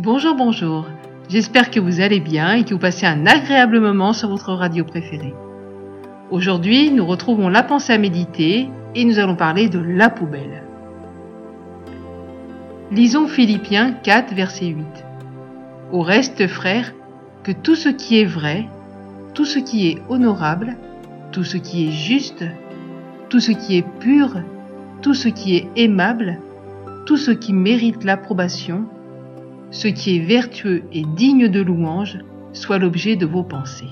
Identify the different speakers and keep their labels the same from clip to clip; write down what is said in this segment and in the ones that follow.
Speaker 1: Bonjour, bonjour. J'espère que vous allez bien et que vous passez un agréable moment sur votre radio préférée. Aujourd'hui, nous retrouvons la pensée à méditer et nous allons parler de la poubelle. Lisons Philippiens 4, verset 8. Au reste, frères, que tout ce qui est vrai, tout ce qui est honorable, tout ce qui est juste, tout ce qui est pur, tout ce qui est aimable, tout ce qui mérite l'approbation, ce qui est vertueux et digne de louange, soit l'objet de vos pensées.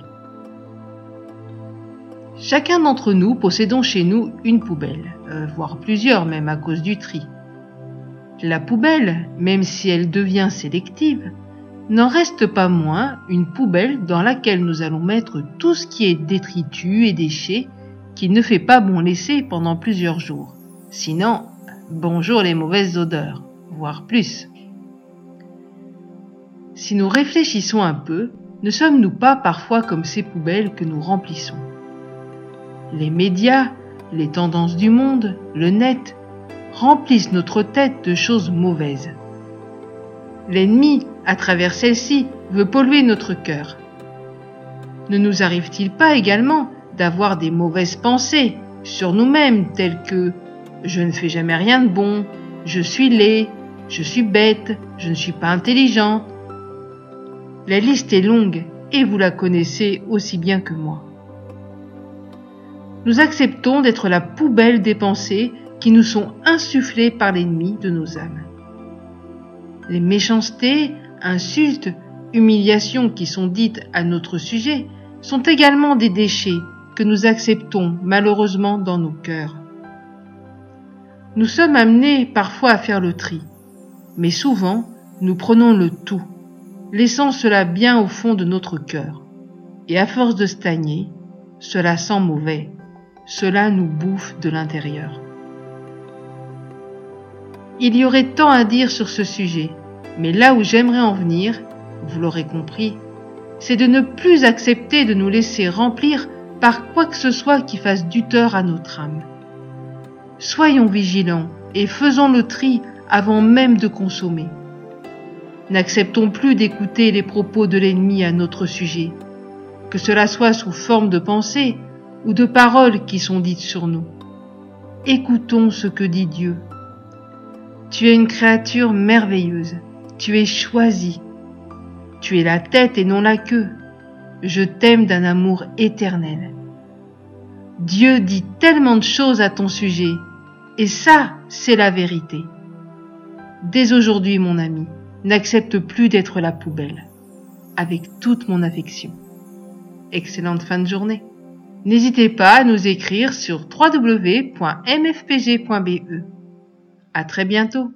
Speaker 1: Chacun d'entre nous possédons chez nous une poubelle, euh, voire plusieurs même à cause du tri. La poubelle, même si elle devient sélective, n'en reste pas moins une poubelle dans laquelle nous allons mettre tout ce qui est détritus et déchets qu'il ne fait pas bon laisser pendant plusieurs jours. Sinon, bonjour les mauvaises odeurs, voire plus. Si nous réfléchissons un peu, ne sommes-nous pas parfois comme ces poubelles que nous remplissons? Les médias, les tendances du monde, le net, remplissent notre tête de choses mauvaises. L'ennemi, à travers celle-ci, veut polluer notre cœur. Ne nous arrive-t-il pas également d'avoir des mauvaises pensées sur nous-mêmes telles que je ne fais jamais rien de bon, je suis laid, je suis bête, je ne suis pas intelligent. La liste est longue et vous la connaissez aussi bien que moi. Nous acceptons d'être la poubelle des pensées qui nous sont insufflées par l'ennemi de nos âmes. Les méchancetés, insultes, humiliations qui sont dites à notre sujet sont également des déchets que nous acceptons malheureusement dans nos cœurs. Nous sommes amenés parfois à faire le tri, mais souvent nous prenons le tout, laissant cela bien au fond de notre cœur. Et à force de stagner, cela sent mauvais, cela nous bouffe de l'intérieur. Il y aurait tant à dire sur ce sujet, mais là où j'aimerais en venir, vous l'aurez compris, c'est de ne plus accepter de nous laisser remplir par quoi que ce soit qui fasse du tort à notre âme. Soyons vigilants et faisons le tri avant même de consommer. N'acceptons plus d'écouter les propos de l'ennemi à notre sujet, que cela soit sous forme de pensées ou de paroles qui sont dites sur nous. Écoutons ce que dit Dieu. Tu es une créature merveilleuse, tu es choisie, tu es la tête et non la queue. Je t'aime d'un amour éternel. Dieu dit tellement de choses à ton sujet, et ça, c'est la vérité. Dès aujourd'hui, mon ami, n'accepte plus d'être la poubelle, avec toute mon affection. Excellente fin de journée. N'hésitez pas à nous écrire sur www.mfpg.be. À très bientôt.